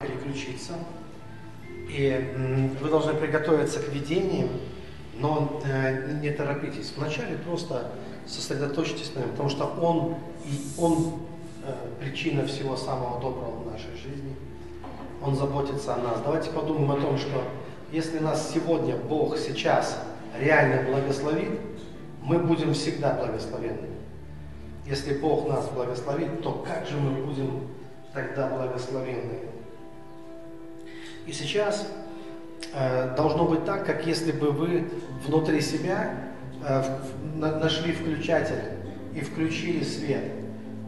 переключиться. И вы должны приготовиться к видениям, но э, не торопитесь. Вначале просто сосредоточьтесь на нем, потому что он, и он э, причина всего самого доброго в нашей жизни. Он заботится о нас. Давайте подумаем о том, что если нас сегодня Бог сейчас реально благословит, мы будем всегда благословенны. Если Бог нас благословит, то как же мы будем тогда благословенны? И сейчас э, должно быть так, как если бы вы внутри себя э, в, на, нашли включатель и включили свет.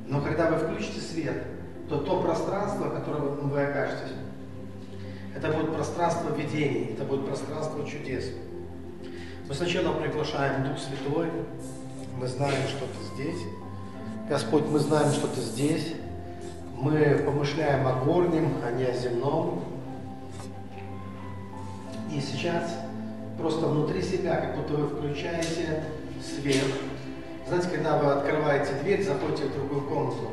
Но когда вы включите свет, то то пространство, в котором вы окажетесь, это будет пространство видений, это будет пространство чудес. Мы сначала приглашаем Дух Святой, мы знаем, что ты здесь. Господь, мы знаем, что ты здесь. Мы помышляем о горнем, а не о земном. И сейчас просто внутри себя, как будто вы включаете свет. Знаете, когда вы открываете дверь, заходите в другую комнату,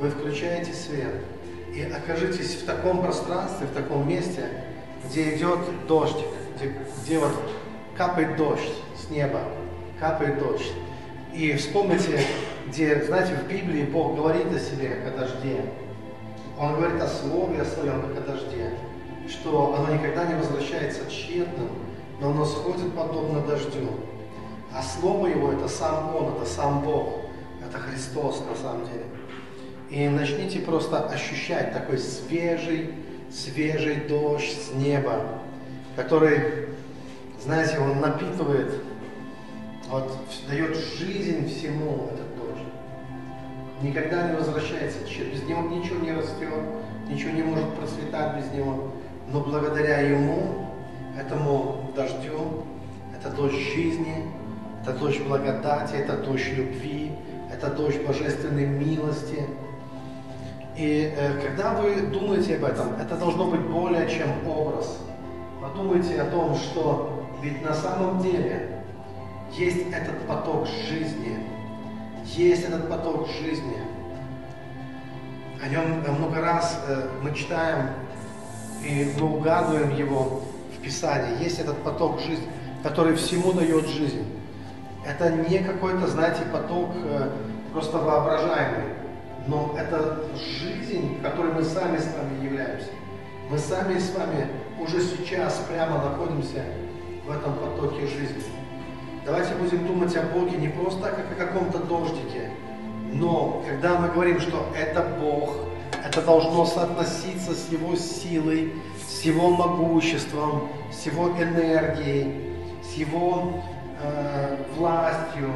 вы включаете свет и окажитесь в таком пространстве, в таком месте, где идет дождик, где, где вот капает дождь с неба, капает дождь. И вспомните, где, знаете, в Библии Бог говорит о себе, о дожде. Он говорит о слове о своем, как о дожде что оно никогда не возвращается тщетным, но оно сходит подобно дождю. А Слово Его – это сам Он, это сам Бог, это Христос на самом деле. И начните просто ощущать такой свежий, свежий дождь с неба, который, знаете, он напитывает, вот, дает жизнь всему этот дождь. Никогда не возвращается, без него ничего не растет, ничего не может процветать без него. Но благодаря Ему, этому дождю, это дождь жизни, это дождь благодати, это дождь любви, это дождь божественной милости. И э, когда вы думаете об этом, это должно быть более чем образ. Подумайте о том, что ведь на самом деле есть этот поток жизни, есть этот поток жизни. О нем много раз э, мы читаем и мы угадываем его в Писании. Есть этот поток жизни, который всему дает жизнь. Это не какой-то, знаете, поток э, просто воображаемый, но это жизнь, которой мы сами с вами являемся. Мы сами с вами уже сейчас прямо находимся в этом потоке жизни. Давайте будем думать о Боге не просто как о каком-то дождике, но когда мы говорим, что это Бог – это должно соотноситься с его силой, с его могуществом, с его энергией, с его э, властью,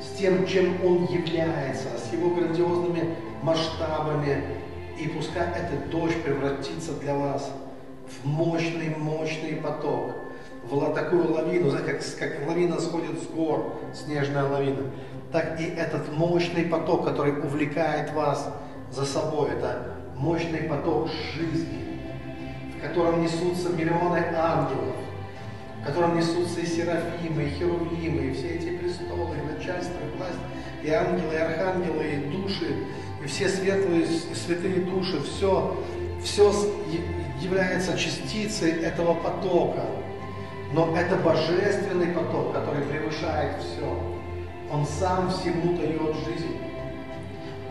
с тем, чем он является, с его грандиозными масштабами. И пускай этот дождь превратится для вас в мощный, мощный поток, в такую лавину, знаете, как, как лавина сходит с гор, снежная лавина, так и этот мощный поток, который увлекает вас за собой. Это мощный поток жизни, в котором несутся миллионы ангелов, в котором несутся и серафимы, и херувимы, и все эти престолы, и начальство, и власть, и ангелы, и архангелы, и души, и все светлые и святые души, все, все является частицей этого потока. Но это божественный поток, который превышает все. Он сам всему дает жизнь.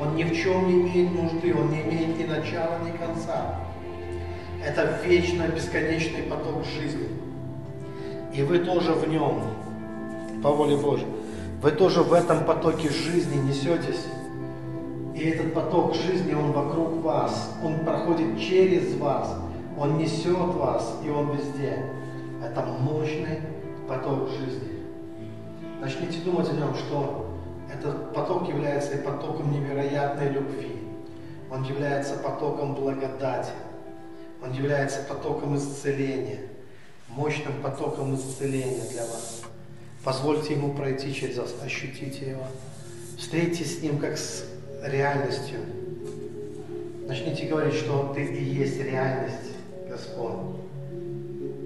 Он ни в чем не имеет нужды, он не имеет ни начала, ни конца. Это вечный, бесконечный поток жизни. И вы тоже в нем, по воле Божьей. Вы тоже в этом потоке жизни несетесь. И этот поток жизни, он вокруг вас, он проходит через вас, он несет вас, и он везде. Это мощный поток жизни. Начните думать о нем, что этот поток является потоком невероятной любви. Он является потоком благодати. Он является потоком исцеления, мощным потоком исцеления для вас. Позвольте ему пройти через вас, ощутите его. Встретитесь с ним как с реальностью. Начните говорить, что ты и есть реальность, Господь.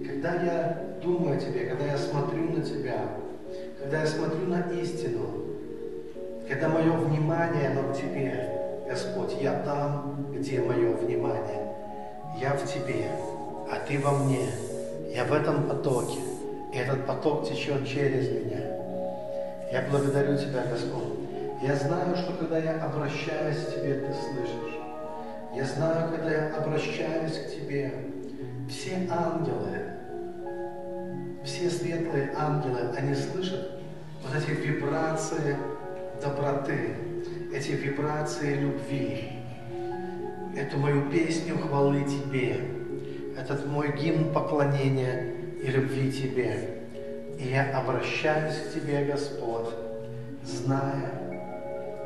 Когда я думаю о тебе, когда я смотрю на тебя, когда я смотрю на истину, когда мое внимание, оно к Тебе, Господь, я там, где мое внимание. я в тебе, а ты во мне. Я в этом потоке. И этот поток течет через меня. Я благодарю Тебя, Господь. Я знаю, что когда я обращаюсь к Тебе, Ты слышишь. Я знаю, когда я обращаюсь к Тебе, все ангелы, все светлые ангелы, они слышат вот эти вибрации доброты, эти вибрации любви, эту мою песню хвалы Тебе, этот мой гимн поклонения и любви Тебе. И я обращаюсь к Тебе, Господь, зная,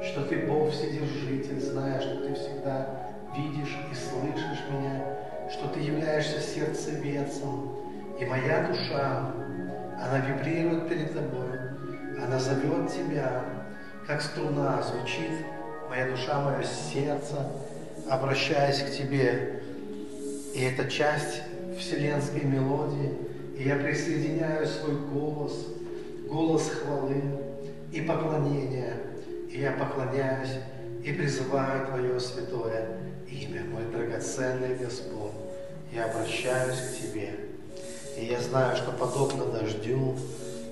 что Ты Бог Вседержитель, зная, что Ты всегда видишь и слышишь меня, что Ты являешься сердцевецом, и моя душа, она вибрирует перед Тобой, она зовет Тебя, как струна звучит моя душа, мое сердце, обращаясь к Тебе. И это часть вселенской мелодии, и я присоединяю свой голос, голос хвалы и поклонения, и я поклоняюсь и призываю Твое святое имя, мой драгоценный Господь. Я обращаюсь к Тебе. И я знаю, что подобно дождю,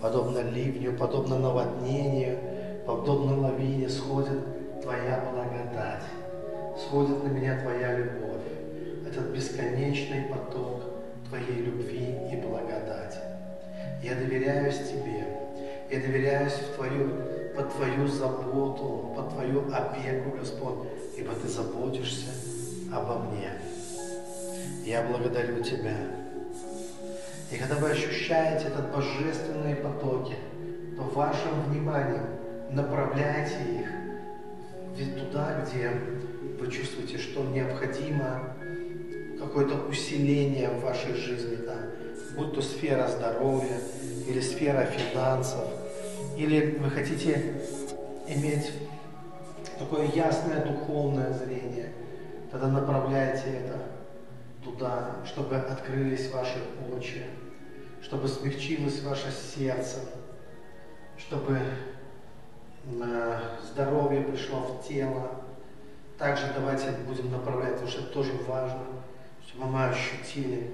подобно ливню, подобно наводнению, подобно лавине сходит Твоя благодать, сходит на меня Твоя любовь, этот бесконечный поток Твоей любви и благодати. Я доверяюсь Тебе, я доверяюсь в Твою, под Твою заботу, под Твою опеку, Господь, ибо Ты заботишься обо мне. Я благодарю Тебя. И когда вы ощущаете этот божественные потоки, то вашим вниманием направляйте их туда, где вы чувствуете, что необходимо какое-то усиление в вашей жизни, там, будь то сфера здоровья или сфера финансов, или вы хотите иметь такое ясное духовное зрение, тогда направляйте это туда, чтобы открылись ваши очи, чтобы смягчилось ваше сердце, чтобы здоровье пришло в тело. Также давайте будем направлять, потому что это тоже важно, чтобы мы ощутили,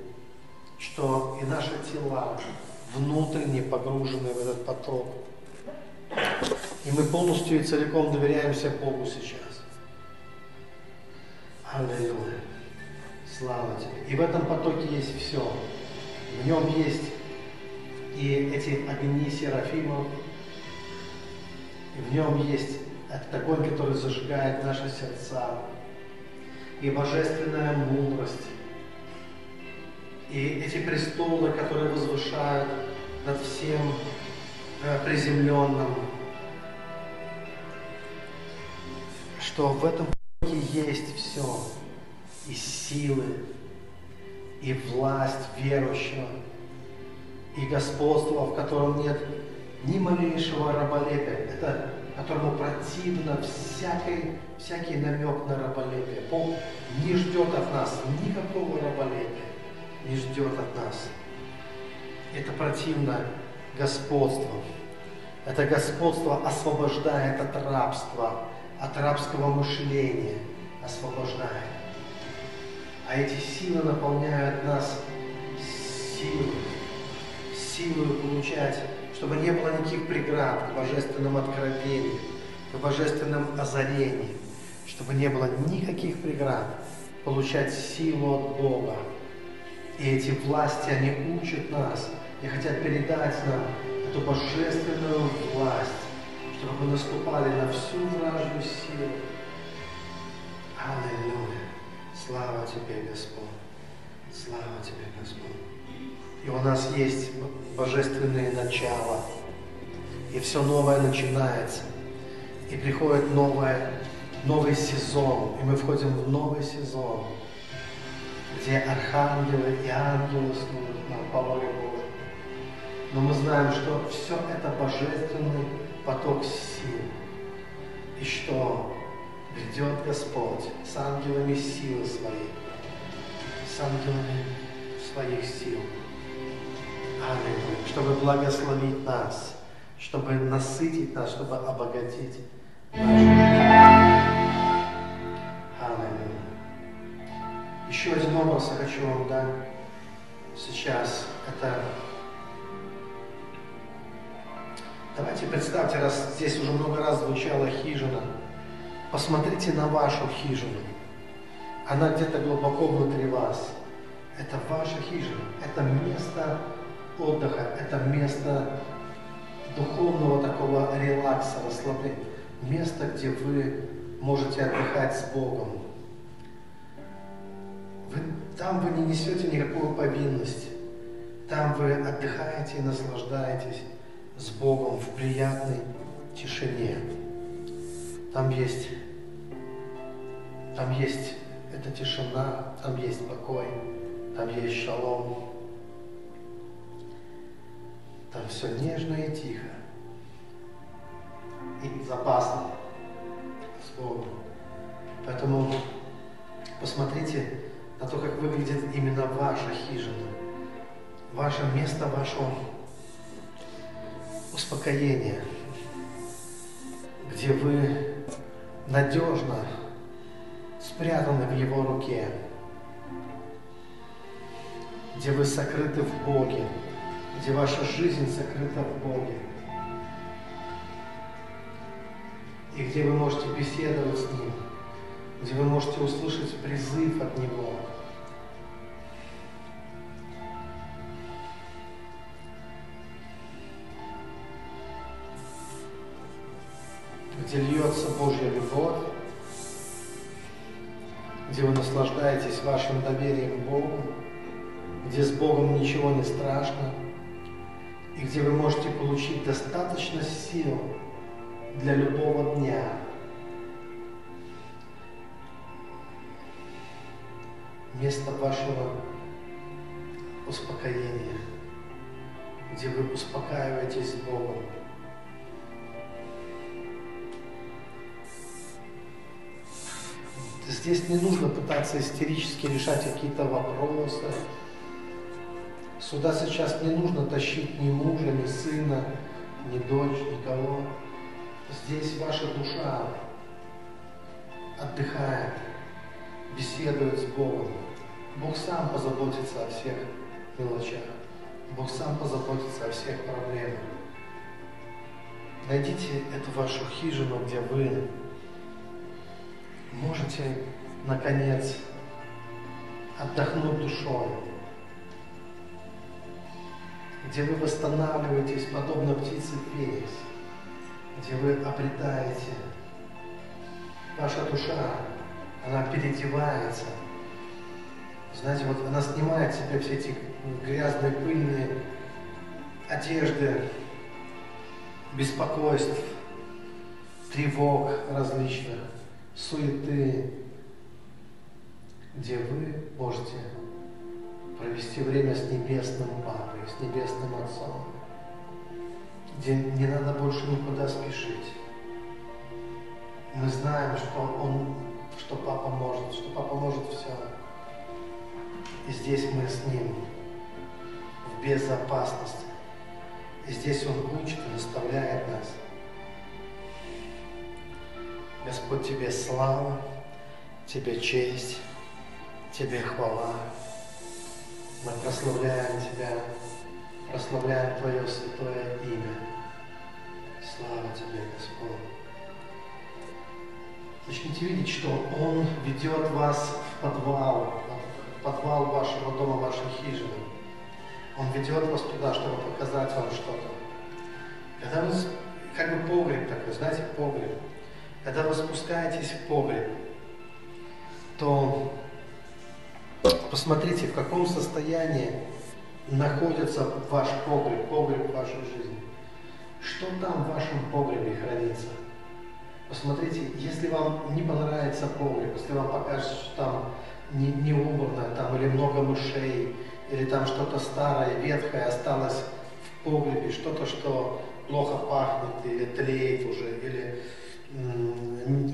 что и наши тела внутренне погружены в этот поток. И мы полностью и целиком доверяемся Богу сейчас. Аллилуйя. Слава Тебе. И в этом потоке есть все. В нем есть и эти огни серафимов, и в нем есть этот огонь, который зажигает наши сердца, и божественная мудрость, и эти престолы, которые возвышают над всем э, приземленным, что в этом есть все, и силы, и власть верующего, и господство, в котором нет ни малейшего раболепия. Это которому противно всякий, всякий намек на раболепие. Бог не ждет от нас никакого раболепия не ждет от нас. Это противно господству. Это господство освобождает от рабства, от рабского мышления, освобождает. А эти силы наполняют нас силой, силой получать, чтобы не было никаких преград к божественным откровениям, к божественным озарениям, чтобы не было никаких преград получать силу от Бога, и эти власти, они учат нас и хотят передать нам эту божественную власть, чтобы мы наступали на всю вражью силу. Аллилуйя! Слава Тебе, Господь! Слава Тебе, Господь! И у нас есть божественные начала, и все новое начинается, и приходит новое, новый сезон, и мы входим в новый сезон – где архангелы и ангелы служат нам по воле Божьей. Но мы знаем, что все это божественный поток сил, и что грядет Господь с ангелами силы своей, с ангелами своих сил. Аллилуйя. Чтобы благословить нас, чтобы насытить нас, чтобы обогатить нашу. Аллилуйя. Еще один образ я хочу вам дать сейчас. Это Давайте представьте, раз здесь уже много раз звучала хижина, посмотрите на вашу хижину. Она где-то глубоко внутри вас. Это ваша хижина, это место отдыха, это место духовного такого релакса, расслабления. Место, где вы можете отдыхать с Богом. Вы, там вы не несете никакую повинность. Там вы отдыхаете и наслаждаетесь с Богом в приятной тишине. Там есть, там есть эта тишина, там есть покой, там есть шалом. Там все нежно и тихо. И безопасно с Богом. Поэтому посмотрите на то, как выглядит именно ваша хижина, ваше место вашего успокоения, где вы надежно спрятаны в Его руке, где вы сокрыты в Боге, где ваша жизнь сокрыта в Боге, и где вы можете беседовать с Ним, где вы можете услышать призыв от Него – где льется Божья любовь, где вы наслаждаетесь вашим доверием Богу, где с Богом ничего не страшно, и где вы можете получить достаточно сил для любого дня. Место вашего успокоения, где вы успокаиваетесь с Богом. Здесь не нужно пытаться истерически решать какие-то вопросы. Сюда сейчас не нужно тащить ни мужа, ни сына, ни дочь, никого. Здесь ваша душа отдыхает, беседует с Богом. Бог сам позаботится о всех мелочах. Бог сам позаботится о всех проблемах. Найдите эту вашу хижину, где вы можете, наконец, отдохнуть душой, где вы восстанавливаетесь, подобно птице Феникс, где вы обретаете, ваша душа, она переодевается. Знаете, вот она снимает с себя все эти грязные, пыльные одежды, беспокойств, тревог различных – суеты, где вы можете провести время с небесным Папой, с небесным Отцом, где не надо больше никуда спешить. Мы знаем, что Он, что Папа может, что Папа может все. И здесь мы с Ним в безопасности. И здесь Он учит и наставляет нас – Господь, Тебе слава, Тебе честь, Тебе хвала. Мы прославляем Тебя, прославляем Твое святое имя. Слава Тебе, Господь. Начните видеть, что Он ведет вас в подвал, в подвал вашего дома, вашей хижины. Он ведет вас туда, чтобы показать вам что-то. Когда вы, как бы погреб такой, знаете, погреб, когда вы спускаетесь в погреб, то посмотрите, в каком состоянии находится ваш погреб, погреб вашей жизни. Что там в вашем погребе хранится? Посмотрите, если вам не понравится погреб, если вам покажется, что там не, не убрано, там или много мышей, или там что-то старое, ветхое осталось в погребе, что-то, что плохо пахнет, или тлеет уже, или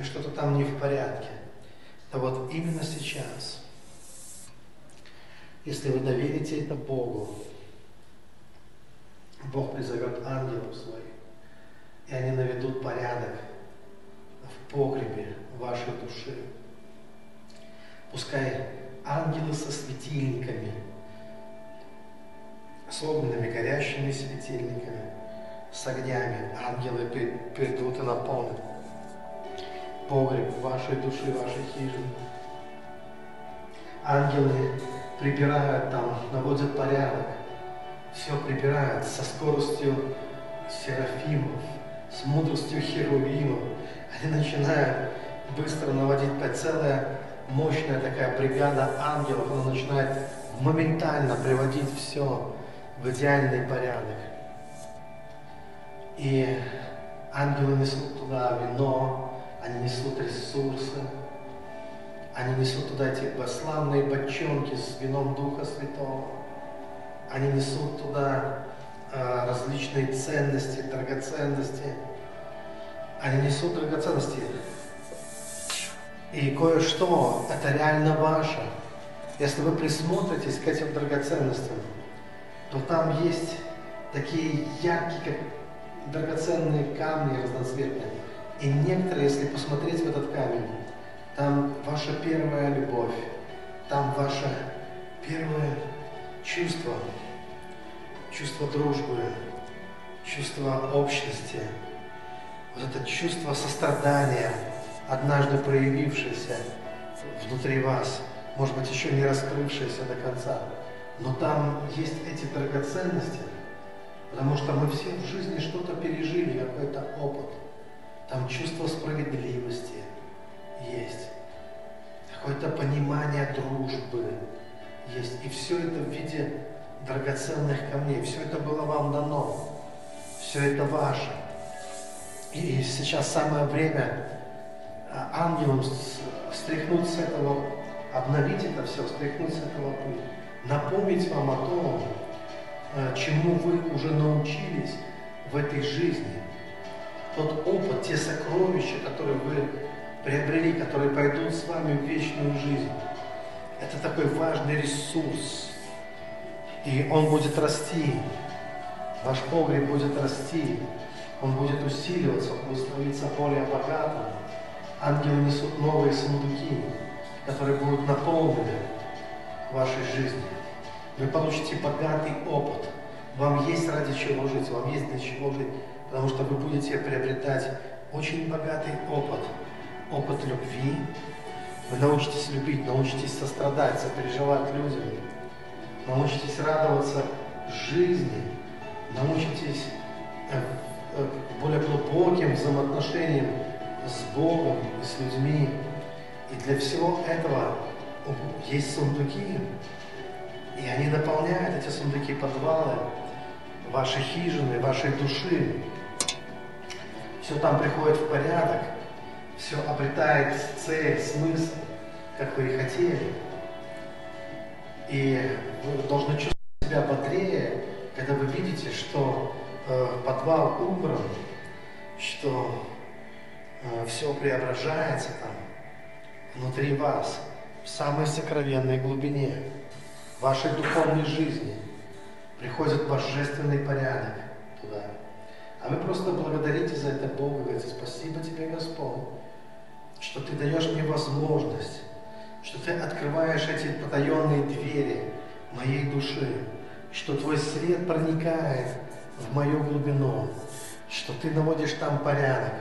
что-то там не в порядке, то вот именно сейчас, если вы доверите это Богу, Бог призовет ангелов своих, и они наведут порядок в погребе вашей души. Пускай ангелы со светильниками, с огненными горящими светильниками, с огнями. Ангелы придут и наполнят погреб вашей души, вашей хижины. Ангелы прибирают там, наводят порядок, все прибирают со скоростью серафимов, с мудростью херувимов. Они начинают быстро наводить по целая мощная такая бригада ангелов, она начинает моментально приводить все в идеальный порядок. И ангелы несут туда вино, они несут ресурсы, они несут туда эти славные бочонки с вином Духа Святого. Они несут туда э, различные ценности, драгоценности. Они несут драгоценности. И кое-что это реально ваше. Если вы присмотритесь к этим драгоценностям, то там есть такие яркие, как драгоценные камни разноцветные. И некоторые, если посмотреть в этот камень, там ваша первая любовь, там ваше первое чувство, чувство дружбы, чувство общности, вот это чувство сострадания, однажды проявившееся внутри вас, может быть, еще не раскрывшееся до конца. Но там есть эти драгоценности, потому что мы все в жизни что-то пережили, какой-то опыт. Там чувство справедливости, есть. Какое-то понимание дружбы есть. И все это в виде драгоценных камней. Все это было вам дано. Все это ваше. И сейчас самое время а, ангелам стряхнуть с этого, обновить это все, стряхнуть с этого путь. Напомнить вам о том, а, чему вы уже научились в этой жизни. Тот опыт, те сокровища, которые вы приобрели, которые пойдут с вами в вечную жизнь. Это такой важный ресурс. И он будет расти. Ваш погреб будет расти. Он будет усиливаться, он будет становиться более богатым. Ангелы несут новые сундуки, которые будут наполнены вашей жизни. Вы получите богатый опыт. Вам есть ради чего жить, вам есть для чего жить, потому что вы будете приобретать очень богатый опыт – опыт любви, вы научитесь любить, научитесь сострадать, сопереживать людям, научитесь радоваться жизни, научитесь э, э, более глубоким взаимоотношениям с Богом и с людьми. И для всего этого есть сундуки, и они наполняют эти сундуки подвалы, ваши хижины, вашей души. Все там приходит в порядок все обретает цель, смысл, как вы и хотели. И вы должны чувствовать себя бодрее, когда вы видите, что э, подвал убран, что э, все преображается там, внутри вас, в самой сокровенной глубине вашей духовной жизни. Приходит божественный порядок туда. А вы просто благодарите за это Бога, говорите, спасибо тебе, Господь что ты даешь мне возможность, что ты открываешь эти потаенные двери моей души, что твой свет проникает в мою глубину, что ты наводишь там порядок,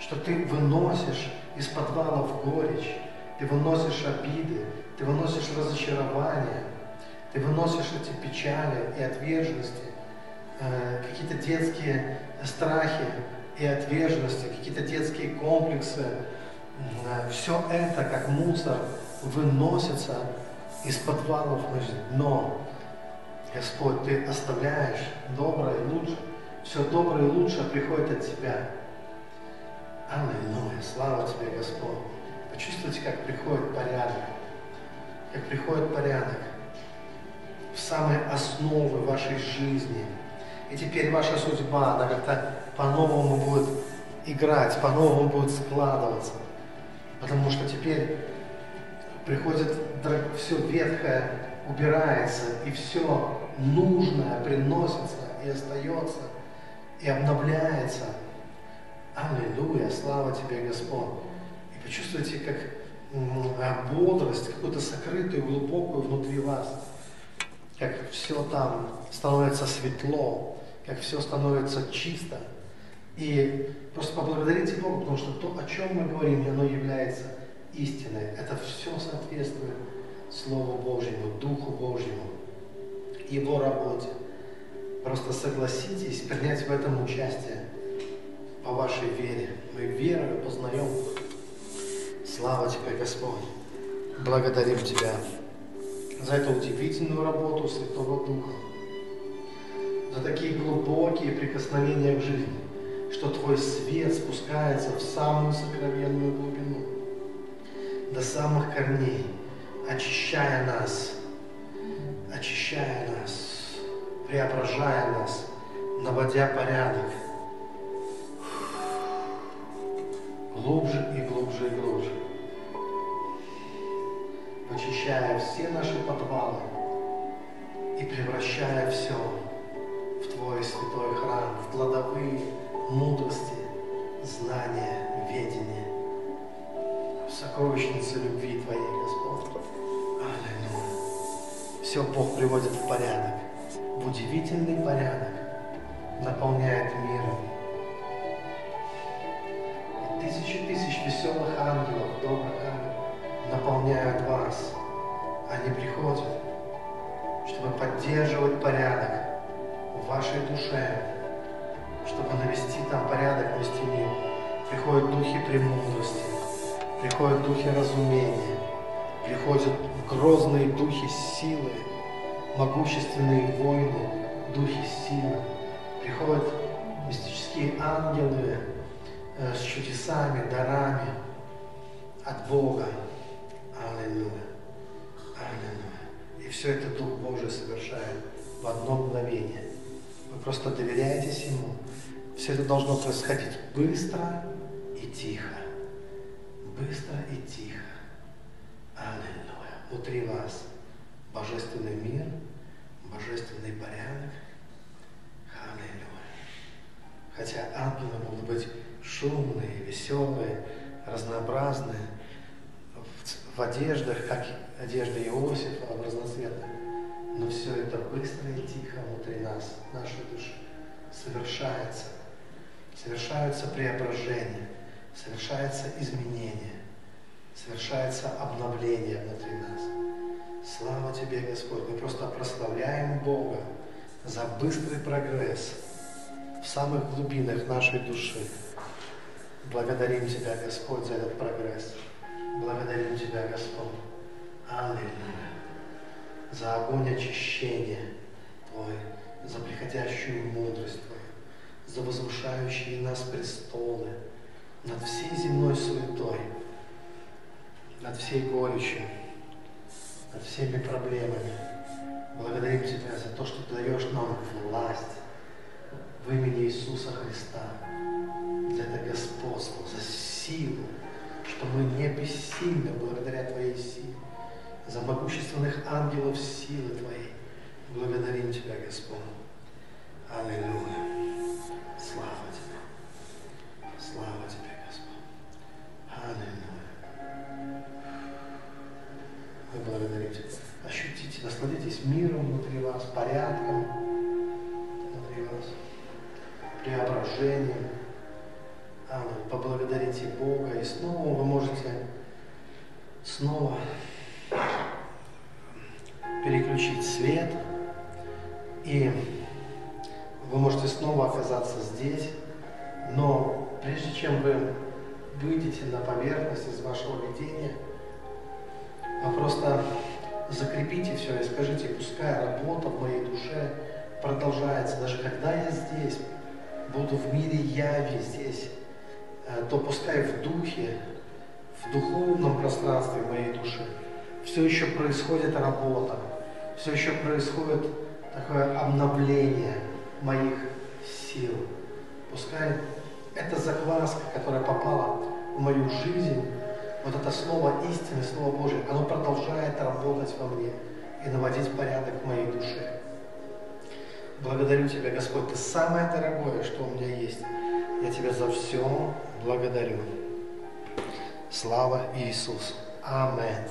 что ты выносишь из подвалов горечь, ты выносишь обиды, ты выносишь разочарование, ты выносишь эти печали и отверженности, э, какие-то детские страхи и отверженности, какие-то детские комплексы, все это, как мусор, выносится из подвалов жизни. Но, Господь, Ты оставляешь доброе и лучшее. Все доброе и лучшее приходит от Тебя. Аллилуйя, слава Тебе, Господь. Почувствуйте, как приходит порядок. Как приходит порядок в самые основы вашей жизни. И теперь ваша судьба, она как-то по-новому будет играть, по-новому будет складываться. Потому что теперь приходит все ветхое, убирается, и все нужное приносится и остается, и обновляется. Аллилуйя, слава тебе, Господь. И почувствуйте, как бодрость, какую-то сокрытую, глубокую внутри вас. Как все там становится светло, как все становится чисто. И просто поблагодарите Бога, потому что то, о чем мы говорим, оно является истиной. Это все соответствует Слову Божьему, Духу Божьему, Его работе. Просто согласитесь принять в этом участие по вашей вере. Мы верою познаем. Слава Тебе, Господь. Благодарим Тебя за эту удивительную работу Святого Духа, за такие глубокие прикосновения к жизни, что Твой свет спускается в самую сокровенную глубину, до самых корней, очищая нас, очищая нас, преображая нас, наводя порядок, глубже и глубже и глубже, очищая все наши подвалы и превращая все в Твой святой храм, в кладовые мудрости, знания, ведения, в сокровищнице любви Твоей, Господь. Аллилуйя. Все Бог приводит в порядок, в удивительный порядок, наполняет миром, тысячи тысяч веселых ангелов, добрых ангелов наполняют вас. Они приходят, чтобы поддерживать порядок в вашей душе, чтобы навести там порядок, навести мир. Приходят духи премудрости, приходят духи разумения, приходят грозные духи силы, могущественные воины, духи силы. Приходят мистические ангелы, Э, с чудесами, дарами от Бога. Аллилуйя. Аллилуйя. И все это Дух Божий совершает в одно мгновение. Вы просто доверяетесь Ему. Все это должно происходить быстро и тихо. Быстро и тихо. Аллилуйя. Внутри вас божественный мир, божественный порядок. Аллилуйя. Хотя ангелы могут быть шумные, веселые, разнообразные, в, в одеждах, как одежда Иосифа, разноцветных. Но все это быстро и тихо внутри нас, нашей души, совершается. Совершаются преображения, совершается изменение, совершается обновление внутри нас. Слава Тебе, Господь! Мы просто прославляем Бога за быстрый прогресс в самых глубинах нашей души. Благодарим Тебя, Господь, за этот прогресс. Благодарим Тебя, Господь. Аллилуйя. За огонь очищения Твой, за приходящую мудрость Твою, за возвышающие нас престолы над всей земной суетой, над всей горечью, над всеми проблемами. Благодарим Тебя за то, что Ты даешь нам власть в имени Иисуса Христа за это господство, за силу, что мы не бессильны благодаря Твоей силе, за могущественных ангелов силы Твоей. Благодарим Тебя, Господь. Аллилуйя. Слава Тебе. Слава Тебе, Господь. Аллилуйя. Мы благодарим. Ощутите, насладитесь миром внутри вас, порядком внутри вас, преображением поблагодарите Бога, и снова вы можете снова переключить свет, и вы можете снова оказаться здесь, но прежде чем вы выйдете на поверхность из вашего видения, вы просто закрепите все и скажите, пускай работа в моей душе продолжается, даже когда я здесь, буду в мире яви здесь, Э, то пускай в духе, в духовном пространстве моей души все еще происходит работа, все еще происходит такое обновление моих сил. Пускай эта закваска, которая попала в мою жизнь, вот это слово истины, слово Божье, оно продолжает работать во мне и наводить порядок в моей душе. Благодарю Тебя, Господь, Ты самое дорогое, что у меня есть. Я Тебя за все благодарю. Слава Иисусу! Амен.